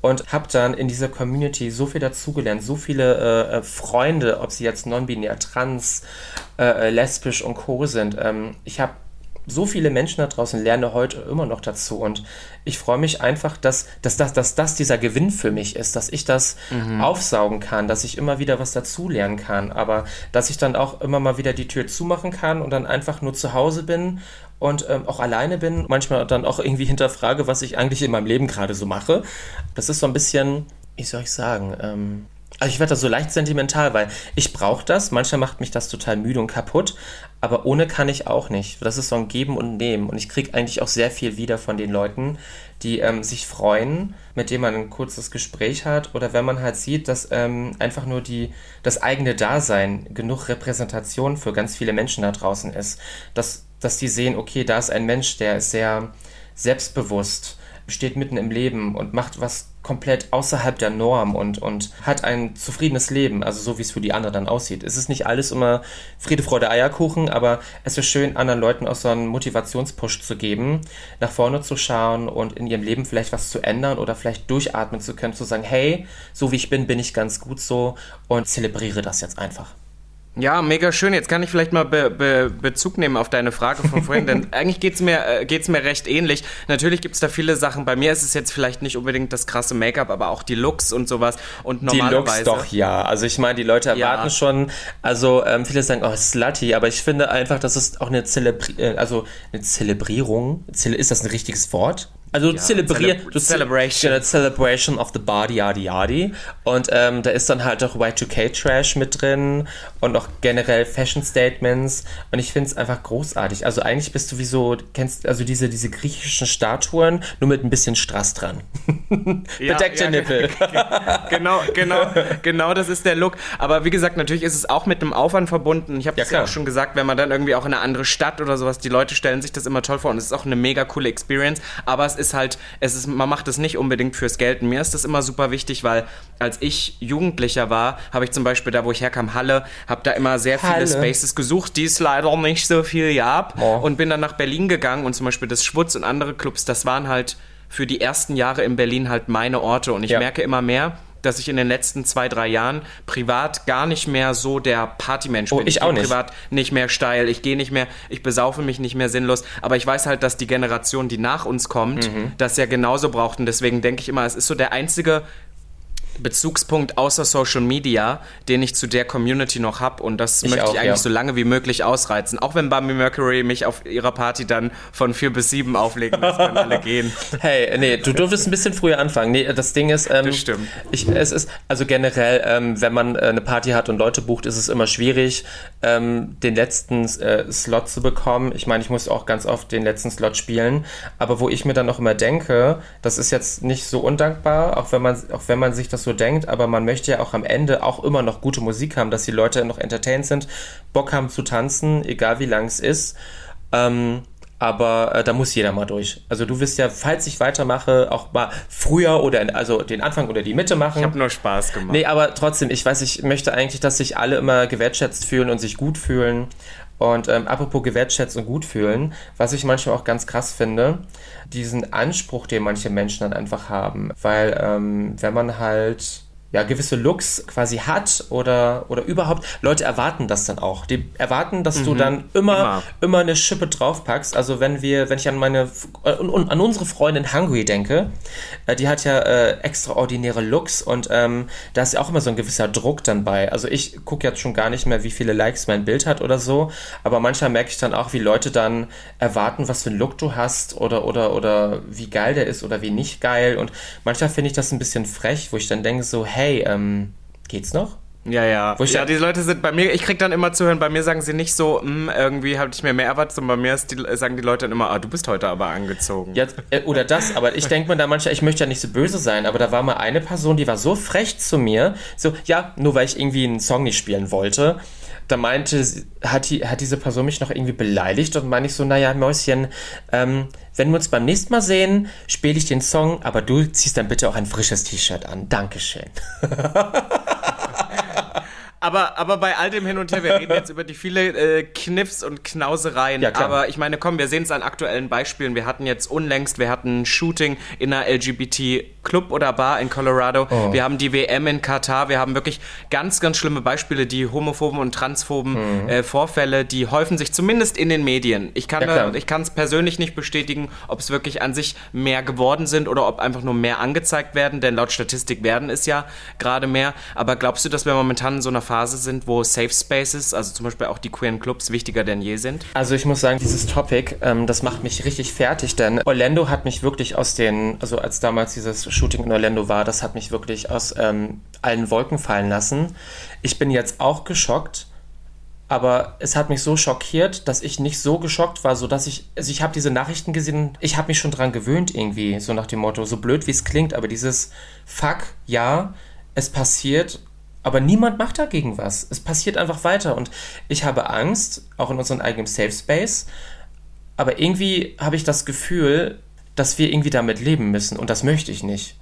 und habe dann in dieser Community so viel dazugelernt, so viele äh, äh, Freunde, ob sie jetzt non-binär, trans, äh, äh, lesbisch und co sind. Ähm, ich habe so viele Menschen da draußen, lerne heute immer noch dazu und ich freue mich einfach, dass, dass, dass, dass das dieser Gewinn für mich ist, dass ich das aufsaugen kann, dass ich immer wieder was dazulernen kann, aber dass ich dann auch immer mal wieder die Tür zumachen kann und dann einfach nur zu Hause bin und ähm, auch alleine bin, manchmal dann auch irgendwie hinterfrage, was ich eigentlich in meinem Leben gerade so mache. Das ist so ein bisschen, wie soll ich sagen, ähm, also ich werde da so leicht sentimental, weil ich brauche das. Manchmal macht mich das total müde und kaputt, aber ohne kann ich auch nicht. Das ist so ein Geben und Nehmen und ich kriege eigentlich auch sehr viel wieder von den Leuten, die ähm, sich freuen, mit denen man ein kurzes Gespräch hat oder wenn man halt sieht, dass ähm, einfach nur die, das eigene Dasein genug Repräsentation für ganz viele Menschen da draußen ist, dass, dass die sehen, okay, da ist ein Mensch, der ist sehr selbstbewusst, steht mitten im Leben und macht was komplett außerhalb der Norm und, und hat ein zufriedenes Leben, also so wie es für die anderen dann aussieht. Es ist nicht alles immer Friede, Freude, Eierkuchen, aber es ist schön, anderen Leuten auch so einen Motivationspush zu geben, nach vorne zu schauen und in ihrem Leben vielleicht was zu ändern oder vielleicht durchatmen zu können, zu sagen, hey, so wie ich bin, bin ich ganz gut so und zelebriere das jetzt einfach. Ja, mega schön. Jetzt kann ich vielleicht mal Be Be Bezug nehmen auf deine Frage von vorhin, denn eigentlich geht's mir, äh, geht's mir recht ähnlich. Natürlich gibt's da viele Sachen. Bei mir ist es jetzt vielleicht nicht unbedingt das krasse Make-up, aber auch die Looks und sowas. Und Die normalerweise... Looks doch ja. Also ich meine, die Leute erwarten Ja. schon, also ähm, viele sagen, oh, slutty, aber ich finde einfach, das ist auch eine, Zelebri äh, also eine Zelebrierung. Zele ist das ein richtiges Wort? Also du zelebrier, Celeb- du Celebration. Genau, Celebration of the Body, yadi yadi. Und ähm, da ist dann halt auch Y2K-Trash mit drin und auch generell Fashion Statements. Und ich finde es einfach großartig. Also eigentlich bist du wie so, kennst also diese, diese griechischen Statuen, nur mit ein bisschen Strass dran. Ja, Bedeckte ja, Nippel. genau, genau, genau, das ist der Look. Aber wie gesagt, natürlich ist es auch mit einem Aufwand verbunden. Ich habe Ja, es ja auch schon gesagt, wenn man dann irgendwie auch in eine andere Stadt oder sowas, die Leute stellen sich das immer toll vor und es ist auch eine mega coole Experience. Aber es ist halt, es ist, man macht es nicht unbedingt fürs Geld. Und mir ist das immer super wichtig, weil als ich Jugendlicher war, habe ich zum Beispiel da, wo ich herkam, Halle, habe da immer sehr viele Halle. Spaces gesucht, die es leider nicht so viel gab. Oh. Und bin dann nach Berlin gegangen und zum Beispiel das Schwutz und andere Clubs, das waren halt für die ersten Jahre in Berlin halt meine Orte. Und ich Ja. merke immer mehr, dass ich in den letzten zwei, drei Jahren privat gar nicht mehr so der Partymensch Oh, bin. ich geh auch nicht. privat nicht mehr steil, ich gehe nicht mehr, ich besaufe mich nicht mehr sinnlos. Aber ich weiß halt, dass die Generation, die nach uns kommt, Mhm. das ja genauso braucht. Und deswegen denke ich immer, es ist so der einzige Bezugspunkt außer Social Media, den ich zu der Community noch habe und das Ich möchte auch, ich eigentlich ja. so lange wie möglich ausreizen. Auch wenn Bambi Mercury mich auf ihrer Party dann von vier bis sieben auflegen lässt, können alle gehen. Hey, nee, du durftest ein bisschen früher anfangen. Nee, das Ding ist, ähm, Das stimmt. Ich, es ist, also generell, ähm, wenn man äh, eine Party hat und Leute bucht, ist es immer schwierig, ähm, den letzten äh, Slot zu bekommen. Ich meine, ich muss auch ganz oft den letzten Slot spielen, aber wo ich mir dann auch immer denke, das ist jetzt nicht so undankbar, auch wenn man, auch wenn man sich das so denkt, aber man möchte ja auch am Ende auch immer noch gute Musik haben, dass die Leute noch entertained sind, Bock haben zu tanzen, egal wie lang es ist. Ähm, aber äh, da muss jeder mal durch. Also du wirst ja, falls ich weitermache, auch mal früher oder in, also den Anfang oder die Mitte machen. Ich habe nur Spaß gemacht. Nee, aber trotzdem, ich weiß, ich möchte eigentlich, dass sich alle immer gewertschätzt fühlen und sich gut fühlen. Und ähm, apropos gewertschätzt und gut fühlen, was ich manchmal auch ganz krass finde, diesen Anspruch, den manche Menschen dann einfach haben. Weil ähm, wenn man halt ja, gewisse Looks quasi hat oder, oder überhaupt, Leute erwarten das dann auch. Die erwarten, dass mhm. du dann immer, immer, immer eine Schippe draufpackst. Also wenn wir, wenn ich an meine, äh, an unsere Freundin Hungry denke, äh, die hat ja äh, extraordinäre Looks und ähm, da ist ja auch immer so ein gewisser Druck dann bei. Also ich gucke jetzt schon gar nicht mehr, wie viele Likes mein Bild hat oder so, aber manchmal merke ich dann auch, wie Leute dann erwarten, was für einen Look du hast oder, oder, oder wie geil der ist oder wie nicht geil und manchmal finde ich das ein bisschen frech, wo ich dann denke so, hey, hey, ähm, geht's noch? Ja, ja. Wo ja, die Leute sind bei mir, ich krieg dann immer zu hören, bei mir sagen sie nicht so, hm, irgendwie habe ich mir mehr erwartet, sondern bei mir die, sagen die Leute dann immer, ah, du bist heute aber angezogen. Ja, äh, oder das, aber ich denke mir da manchmal, ich möchte ja nicht so böse sein, aber da war mal eine Person, die war so frech zu mir, so, ja, nur weil ich irgendwie einen Song nicht spielen wollte da meinte, hat, die, hat diese Person mich noch irgendwie beleidigt und meine ich so, naja, Mäuschen, ähm, wenn wir uns beim nächsten Mal sehen, spiele ich den Song, aber du ziehst dann bitte auch ein frisches T-Shirt an. Dankeschön. aber, aber bei all dem Hin und Her, wir reden jetzt über die viele äh, Kniffs und Knausereien. Ja, aber ich meine, komm, wir sehen es an aktuellen Beispielen. Wir hatten jetzt unlängst, wir hatten ein Shooting in einer LGBT-Club oder Bar in Colorado. Oh. Wir haben die WM in Katar. Wir haben wirklich ganz, ganz schlimme Beispiele, die homophoben und transphoben mhm. äh, Vorfälle, die häufen sich zumindest in den Medien. Ich kann ja, es persönlich nicht bestätigen, ob es wirklich an sich mehr geworden sind oder ob einfach nur mehr angezeigt werden, denn laut Statistik werden es ja gerade mehr. Aber glaubst du, dass wir momentan in so einer Phase Phase sind, wo Safe Spaces, also zum Beispiel auch die queeren Clubs, wichtiger denn je sind? Also ich muss sagen, dieses Topic, ähm, das macht mich richtig fertig, denn Orlando hat mich wirklich aus den, also als damals dieses Shooting in Orlando war, das hat mich wirklich aus ähm, allen Wolken fallen lassen. Ich bin jetzt auch geschockt, aber es hat mich so schockiert, dass ich nicht so geschockt war, so dass ich, also ich habe diese Nachrichten gesehen, ich habe mich schon dran gewöhnt irgendwie, so nach dem Motto, so blöd wie es klingt, aber dieses Fuck, ja, es passiert aber niemand macht dagegen was. Es passiert einfach weiter. Und ich habe Angst, auch in unserem eigenen Safe Space. Aber irgendwie habe ich das Gefühl, dass wir irgendwie damit leben müssen. Und das möchte ich nicht.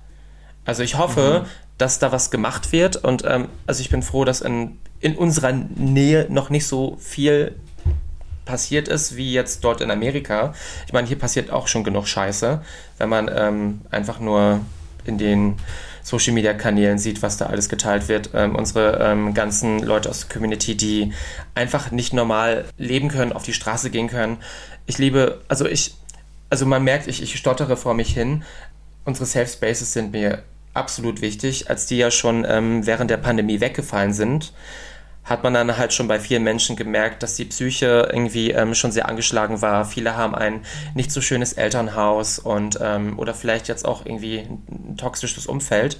Also ich hoffe, mhm. dass da was gemacht wird. Und ähm, also ich bin froh, dass in, in unserer Nähe noch nicht so viel passiert ist wie jetzt dort in Amerika. Ich meine, hier passiert auch schon genug Scheiße, wenn man ähm, einfach nur in den Social Media Kanälen sieht, was da alles geteilt wird. Ähm, unsere ähm, ganzen Leute aus der Community, die einfach nicht normal leben können, auf die Straße gehen können. Ich liebe, also ich, also man merkt, ich, ich stottere vor mich hin. Unsere Safe Spaces sind mir absolut wichtig, als die ja schon ähm, während der Pandemie weggefallen sind hat man dann halt schon bei vielen Menschen gemerkt, dass die Psyche irgendwie ähm, schon sehr angeschlagen war. Viele haben ein nicht so schönes Elternhaus und ähm, oder vielleicht jetzt auch irgendwie ein toxisches Umfeld.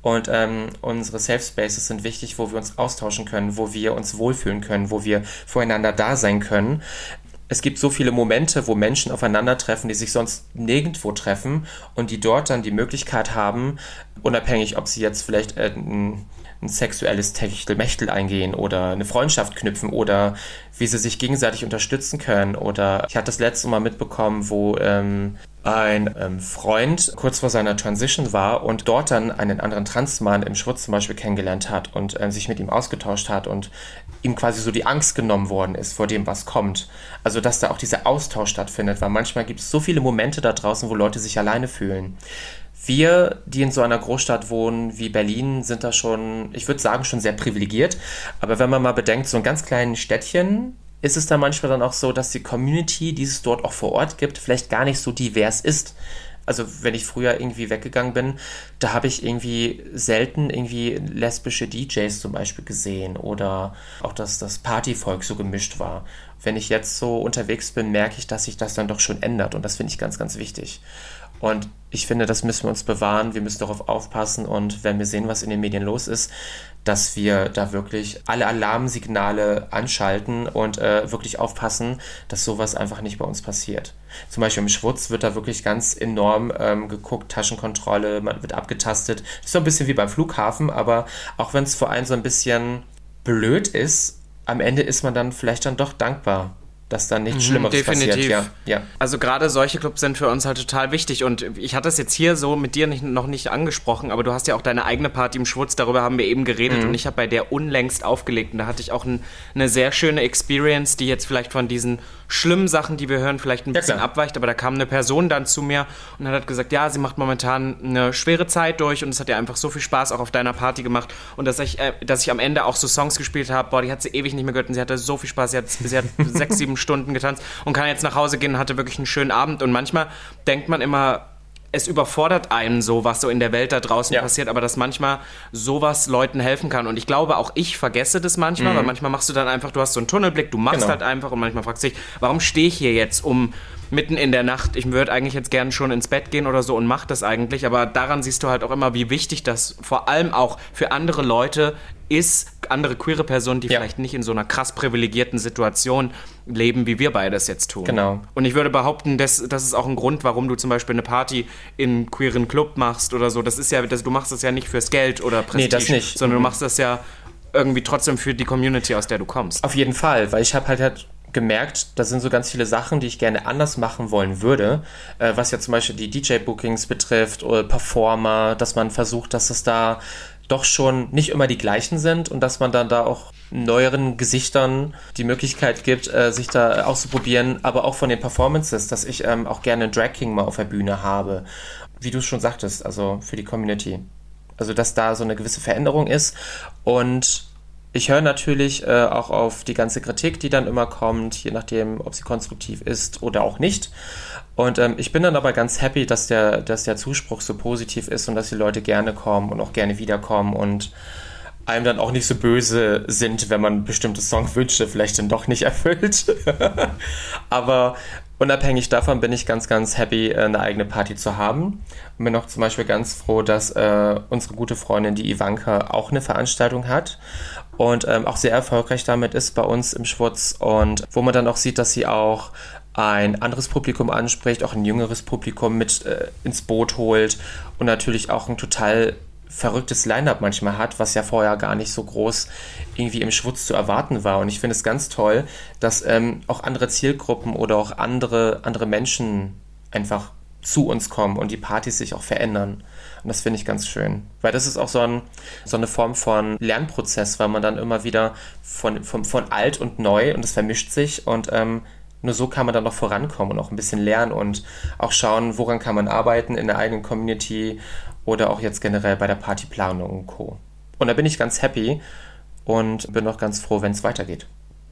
Und ähm, unsere Safe Spaces sind wichtig, wo wir uns austauschen können, wo wir uns wohlfühlen können, wo wir voreinander da sein können. Es gibt so viele Momente, wo Menschen aufeinandertreffen, die sich sonst nirgendwo treffen und die dort dann die Möglichkeit haben, unabhängig, ob sie jetzt vielleicht äh, ein sexuelles Techtelmechtel eingehen oder eine Freundschaft knüpfen oder wie sie sich gegenseitig unterstützen können. Oder ich hatte das letzte Mal mitbekommen, wo ähm, ein ähm, Freund kurz vor seiner Transition war und dort dann einen anderen Transmann im Schwutz zum Beispiel kennengelernt hat und äh, sich mit ihm ausgetauscht hat und ihm quasi so die Angst genommen worden ist vor dem, was kommt. Also dass da auch dieser Austausch stattfindet, weil manchmal gibt es so viele Momente da draußen, wo Leute sich alleine fühlen wir, die in so einer Großstadt wohnen wie Berlin, sind da schon, ich würde sagen, schon sehr privilegiert. Aber wenn man mal bedenkt, so ein ganz kleines Städtchen, ist es da manchmal dann auch so, dass die Community, die es dort auch vor Ort gibt, vielleicht gar nicht so divers ist. Also wenn ich früher irgendwie weggegangen bin, da habe ich irgendwie selten irgendwie lesbische DJs zum Beispiel gesehen oder auch, dass das Partyvolk so gemischt war. Wenn ich jetzt so unterwegs bin, merke ich, dass sich das dann doch schon ändert und das finde ich ganz, ganz wichtig. Und ich finde, das müssen wir uns bewahren. Wir müssen darauf aufpassen und wenn wir sehen, was in den Medien los ist, dass wir da wirklich alle Alarmsignale anschalten und äh, wirklich aufpassen, dass sowas einfach nicht bei uns passiert. Zum Beispiel im Schwutz wird da wirklich ganz enorm ähm, geguckt, Taschenkontrolle, man wird abgetastet. Ist so ein bisschen wie beim Flughafen, aber auch wenn es vor allem so ein bisschen blöd ist, am Ende ist man dann vielleicht dann doch dankbar dass da nichts mhm, Schlimmeres Definitiv. passiert. Ja, ja. Also gerade solche Clubs sind für uns halt total wichtig und ich hatte es jetzt hier so mit dir nicht, noch nicht angesprochen, aber du hast ja auch deine eigene Party im Schwutz, darüber haben wir eben geredet mhm. und ich habe bei der unlängst aufgelegt und da hatte ich auch ein, eine sehr schöne Experience, die jetzt vielleicht von diesen schlimmen Sachen, die wir hören, vielleicht ein bisschen ja, abweicht, aber da kam eine Person dann zu mir und hat gesagt, ja, sie macht momentan eine schwere Zeit durch und es hat ihr einfach so viel Spaß auch auf deiner Party gemacht und dass ich, äh, dass ich am Ende auch so Songs gespielt habe, boah, die hat sie ewig nicht mehr gehört und sie hatte so viel Spaß, sie hat, sie hat sechs, sieben Stunden getanzt und kann jetzt nach Hause gehen und hatte wirklich einen schönen Abend und manchmal denkt man immer, es überfordert einen so, was so in der Welt da draußen ja. passiert, aber dass manchmal sowas Leuten helfen kann. Und ich glaube, auch ich vergesse das manchmal, mhm. weil manchmal machst du dann einfach, du hast so einen Tunnelblick, du machst genau. halt einfach und manchmal fragst du dich, warum stehe ich hier jetzt um mitten in der Nacht? Ich würde eigentlich jetzt gerne schon ins Bett gehen oder so und mach das eigentlich, aber daran siehst du halt auch immer, wie wichtig das vor allem auch für andere Leute ist, andere queere Personen, die ja. vielleicht nicht in so einer krass privilegierten Situation leben, wie wir beide es jetzt tun. Genau. Und ich würde behaupten, das, das ist auch ein Grund, warum du zum Beispiel eine Party in queeren Club machst oder so. Das ist ja, das, du machst das ja nicht fürs Geld oder Prestige, nee, das nicht. sondern du machst das ja irgendwie trotzdem für die Community, aus der du kommst. Auf jeden Fall, weil ich habe halt, halt gemerkt, da sind so ganz viele Sachen, die ich gerne anders machen wollen würde, äh, was ja zum Beispiel die DJ-Bookings betrifft oder Performer, dass man versucht, dass es da doch schon nicht immer die gleichen sind und dass man dann da auch neueren Gesichtern die Möglichkeit gibt, äh, sich da auszuprobieren, aber auch von den Performances, dass ich ähm, auch gerne Drag King mal auf der Bühne habe. Wie du es schon sagtest, also für die Community. Also, dass da so eine gewisse Veränderung ist und ich höre natürlich äh, auch auf die ganze Kritik, die dann immer kommt, je nachdem, ob sie konstruktiv ist oder auch nicht. Und ähm, ich bin dann aber ganz happy, dass der, dass der Zuspruch so positiv ist und dass die Leute gerne kommen und auch gerne wiederkommen und einem dann auch nicht so böse sind, wenn man bestimmte Songwünsche vielleicht dann doch nicht erfüllt. aber unabhängig davon bin ich ganz, ganz happy, äh, eine eigene Party zu haben. Und bin auch zum Beispiel ganz froh, dass äh, unsere gute Freundin, die Ivanka, auch eine Veranstaltung hat und ähm, auch sehr erfolgreich damit ist bei uns im Schwutz und wo man dann auch sieht, dass sie auch ein anderes Publikum anspricht, auch ein jüngeres Publikum mit äh, ins Boot holt und natürlich auch ein total verrücktes Line-up manchmal hat, was ja vorher gar nicht so groß irgendwie im Schwutz zu erwarten war. Und ich finde es ganz toll, dass ähm, auch andere Zielgruppen oder auch andere, andere Menschen einfach zu uns kommen und die Partys sich auch verändern. Und das finde ich ganz schön. Weil das ist auch so, ein, so eine Form von Lernprozess, weil man dann immer wieder von, von, von alt und neu und es vermischt sich und ähm, nur so kann man dann noch vorankommen und auch ein bisschen lernen und auch schauen, woran kann man arbeiten in der eigenen Community oder auch jetzt generell bei der Partyplanung und Co. Und da bin ich ganz happy und bin auch ganz froh, wenn es weitergeht.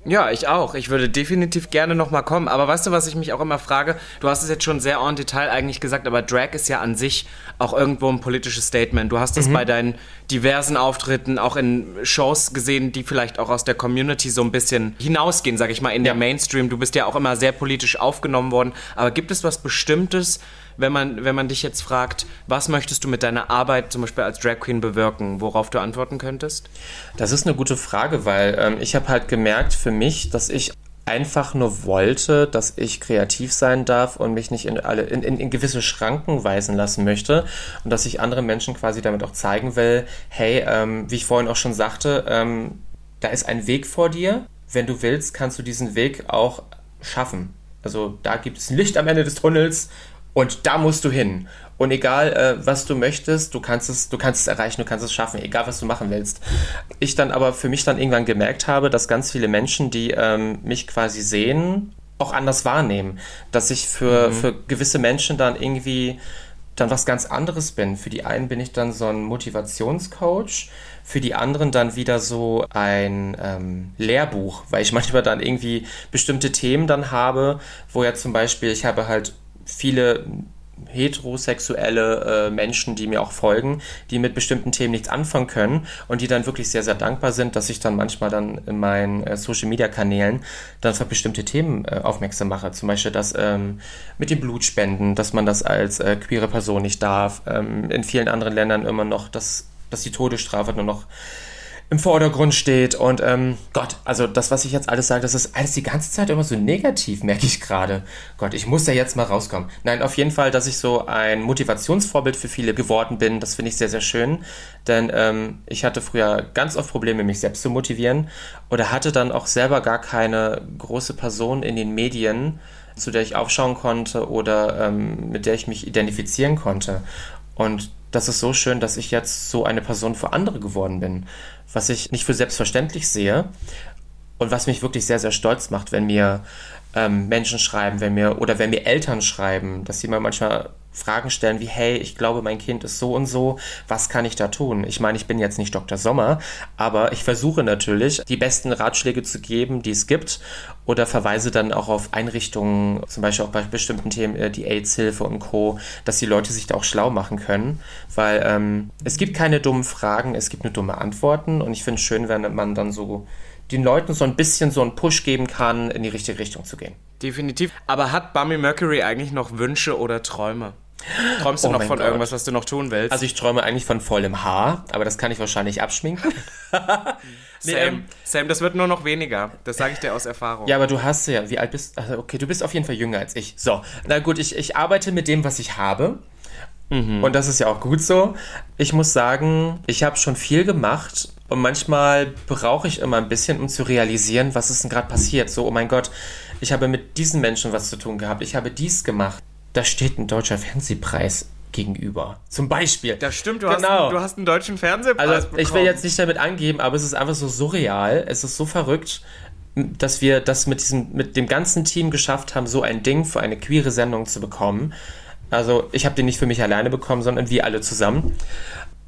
Ja, ich auch. Ich würde definitiv gerne nochmal kommen. Aber weißt du, was ich mich auch immer frage? Du hast es jetzt schon sehr en Detail eigentlich gesagt, aber Drag ist ja an sich auch irgendwo ein politisches Statement. Du hast es mhm. bei deinen diversen Auftritten auch in Shows gesehen, die vielleicht auch aus der Community so ein bisschen hinausgehen, sag ich mal, in ja. der Mainstream. Du bist ja auch immer sehr politisch aufgenommen worden. Aber gibt es was Bestimmtes, wenn man, wenn man dich jetzt fragt, was möchtest du mit deiner Arbeit zum Beispiel als Drag Queen bewirken, worauf du antworten könntest? Das ist eine gute Frage, weil ähm, ich habe halt gemerkt für mich, dass ich einfach nur wollte, dass ich kreativ sein darf und mich nicht in, alle, in, in, in, gewisse Schranken weisen lassen möchte und dass ich andere Menschen quasi damit auch zeigen will, hey, ähm, wie ich vorhin auch schon sagte, ähm, da ist ein Weg vor dir. Wenn du willst, kannst du diesen Weg auch schaffen. Also da gibt es ein Licht am Ende des Tunnels und da musst du hin. Und egal, äh, was du möchtest, du kannst es, du kannst es erreichen, du kannst es schaffen, egal was du machen willst. Ich dann aber für mich dann irgendwann gemerkt habe, dass ganz viele Menschen, die ähm, mich quasi sehen, auch anders wahrnehmen. Dass ich für, mhm. für gewisse Menschen dann irgendwie dann was ganz anderes bin. Für die einen bin ich dann so ein Motivationscoach, für die anderen dann wieder so ein ähm, Lehrbuch, weil ich manchmal dann irgendwie bestimmte Themen dann habe, wo ja zum Beispiel, ich habe halt viele heterosexuelle äh, Menschen, die mir auch folgen, die mit bestimmten Themen nichts anfangen können und die dann wirklich sehr, sehr dankbar sind, dass ich dann manchmal dann in meinen äh, Social-Media-Kanälen dann für bestimmte Themen äh, aufmerksam mache. Zum Beispiel das ähm, mit dem Blutspenden, dass man das als äh, queere Person nicht darf. Ähm, in vielen anderen Ländern immer noch, dass, dass die Todesstrafe nur noch im Vordergrund steht. Und ähm, Gott, also das, was ich jetzt alles sage, das ist alles die ganze Zeit immer so negativ, merke ich gerade. Gott, ich muss da jetzt mal rauskommen. Nein, auf jeden Fall, dass ich so ein Motivationsvorbild für viele geworden bin, das finde ich sehr, sehr schön. Denn ähm, ich hatte früher ganz oft Probleme, mich selbst zu motivieren oder hatte dann auch selber gar keine große Person in den Medien, zu der ich aufschauen konnte oder ähm, mit der ich mich identifizieren konnte. Und das ist so schön, dass ich jetzt so eine Person für andere geworden bin, was ich nicht für selbstverständlich sehe und was mich wirklich sehr, sehr stolz macht, wenn mir ähm, Menschen schreiben, wenn mir oder wenn mir Eltern schreiben, dass sie mir manchmal Fragen stellen wie, hey, ich glaube, mein Kind ist so und so, was kann ich da tun? Ich meine, ich bin jetzt nicht Dr. Sommer, aber ich versuche natürlich, die besten Ratschläge zu geben, die es gibt oder verweise dann auch auf Einrichtungen, zum Beispiel auch bei bestimmten Themen, äh, die AIDS-Hilfe und Co., dass die Leute sich da auch schlau machen können, weil ähm, es gibt keine dummen Fragen, es gibt nur dumme Antworten und ich finde es schön, wenn man dann so den Leuten so ein bisschen so einen Push geben kann, in die richtige Richtung zu gehen. Definitiv. Aber hat Bummy Mercury eigentlich noch Wünsche oder Träume? Träumst du Oh noch von Gott. irgendwas, was du noch tun willst? Also ich träume eigentlich von vollem Haar, aber das kann ich wahrscheinlich abschminken. Nee, Sam, ähm, Sam, das wird nur noch weniger. Das sage ich dir aus Erfahrung. Ja, aber du hast ja, wie alt bist also Okay, du bist auf jeden Fall jünger als ich. So, na gut, ich, ich arbeite mit dem, was ich habe. Und das ist ja auch gut so. Ich muss sagen, ich habe schon viel gemacht und manchmal brauche ich immer ein bisschen, um zu realisieren, was ist denn gerade passiert. So, oh mein Gott, ich habe mit diesen Menschen was zu tun gehabt. Ich habe dies gemacht. Da steht ein deutscher Fernsehpreis gegenüber. Zum Beispiel. Das stimmt, du, Genau. hast, du hast einen deutschen Fernsehpreis Also bekommen. ich will jetzt nicht damit angeben, aber es ist einfach so surreal, es ist so verrückt, dass wir das mit diesem, mit dem ganzen Team geschafft haben, so ein Ding für eine queere Sendung zu bekommen. Also ich habe den nicht für mich alleine bekommen, sondern wir alle zusammen.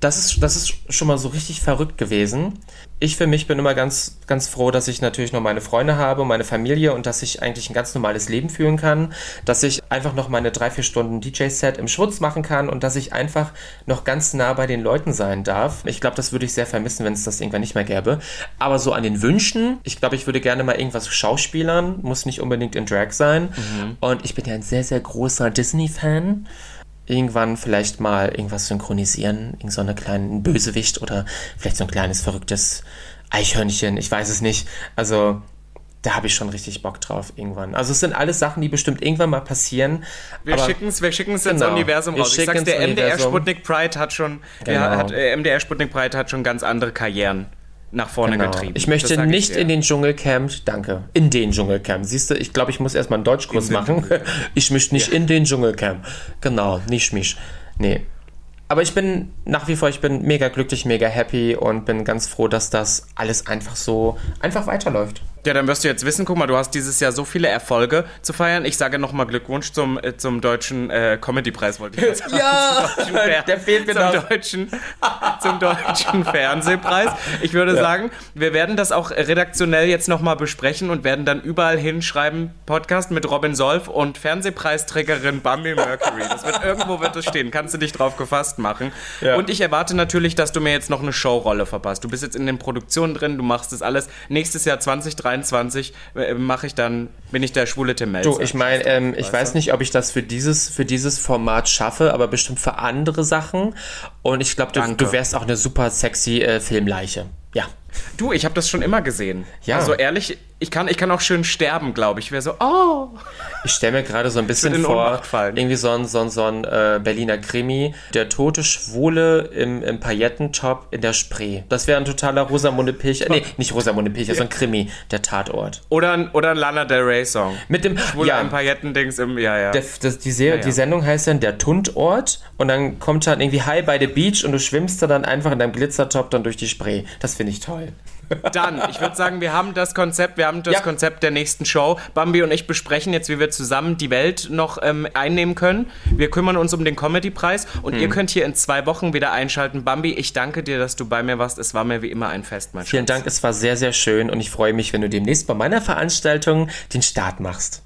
Das ist, das ist schon mal so richtig verrückt gewesen. Ich für mich bin immer ganz, ganz froh, dass ich natürlich noch meine Freunde habe meine Familie und dass ich eigentlich ein ganz normales Leben führen kann, dass ich einfach noch meine drei, vier Stunden DJ-Set im Schwutz machen kann und dass ich einfach noch ganz nah bei den Leuten sein darf. Ich glaube, das würde ich sehr vermissen, wenn es das irgendwann nicht mehr gäbe. Aber so an den Wünschen, ich glaube, ich würde gerne mal irgendwas schauspielern, muss nicht unbedingt in Drag sein. Und ich bin ja ein sehr, sehr großer Disney-Fan irgendwann vielleicht mal irgendwas synchronisieren, irgend so eine kleinen Bösewicht oder vielleicht so ein kleines verrücktes Eichhörnchen, ich weiß es nicht. Also da habe ich schon richtig Bock drauf irgendwann. Also es sind alles Sachen, die bestimmt irgendwann mal passieren. Wir schicken es wir schicken's ins Genau. Universum Wir raus. Ich schicken sag's ins MDR Universum. Sputnik Pride hat schon, Genau. ja, hat, äh, MDR Sputnik Pride hat schon ganz andere Karrieren nach vorne Genau. getrieben. Ich möchte nicht dir. in den Dschungelcamp, danke, in den Dschungelcamp. Siehst du, ich glaube, ich muss erstmal einen Deutschkurs In machen. Ich möchte nicht in den Dschungelcamp. Genau, nicht mich. Nee. Aber ich bin nach wie vor, ich bin mega glücklich, mega happy und bin ganz froh, dass das alles einfach so einfach weiterläuft. Ja, dann wirst du jetzt wissen, guck mal, du hast dieses Jahr so viele Erfolge zu feiern. Ich sage nochmal Glückwunsch zum, äh, zum deutschen äh, Comedy-Preis, wollte ich jetzt sagen. Ja, der fehlt mir zum noch. Deutschen, zum deutschen Fernsehpreis. Ich würde sagen, wir werden das auch redaktionell jetzt nochmal besprechen und werden dann überall hinschreiben, Podcast mit Robin Solf und Fernsehpreisträgerin Bambi Mercury. Das wird irgendwo wird es stehen, kannst du dich drauf gefasst machen. Ja. Und ich erwarte natürlich, dass du mir jetzt noch eine Showrolle verpasst. Du bist jetzt in den Produktionen drin, du machst das alles. Nächstes Jahr 2023 äh, mache ich dann, bin ich der schwule Tim Melzer. Du, ich meine, ähm, ich weiß nicht, ob ich das für dieses, für dieses Format schaffe, aber bestimmt für andere Sachen. Und ich glaube, du, du wärst auch eine super sexy äh, Filmleiche. Ja. Du, ich habe das schon immer gesehen. Ja. Also ehrlich, ich kann, ich kann auch schön sterben, glaube ich. Ich wäre so, oh. Ich stelle mir gerade so ein bisschen vor, irgendwie so ein, so ein, so ein äh, Berliner Krimi, der tote Schwule im, im Paillettentop in der Spree. Das wäre ein totaler Rosamunde Pilcher, nee, nicht Rosamunde Pilcher, so ein Krimi, der Tatort. Oder ein, oder ein Lana Del Rey Song. Mit dem, Oder ja, ein Paillettendings im, ja, ja. der, das, die, Serie, Ja, ja. die Sendung heißt dann der Tundort und dann kommt dann irgendwie High by the Beach und du schwimmst da dann einfach in deinem Glitzertop dann durch die Spree. Das finde ich toll. Dann, ich würde sagen, wir haben das Konzept, wir haben das Ja. Konzept der nächsten Show. Bambi und ich besprechen jetzt, wie wir zusammen die Welt noch ähm, einnehmen können. Wir kümmern uns um den Comedy-Preis und Hm. ihr könnt hier in zwei Wochen wieder einschalten. Bambi, ich danke dir, dass du bei mir warst. Es war mir wie immer ein Fest, mein Vielen Schatz. Dank, es war sehr, sehr schön und ich freue mich, wenn du demnächst bei meiner Veranstaltung den Start machst.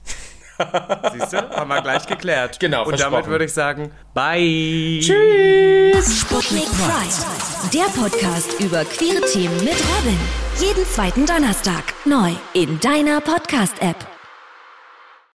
Siehst du? Haben wir gleich geklärt. Genau, Und damit würde ich sagen, bye. Sputnik Pride. Der Podcast über queere Themen mit Robin. Jeden zweiten Donnerstag. Neu in deiner Podcast-App.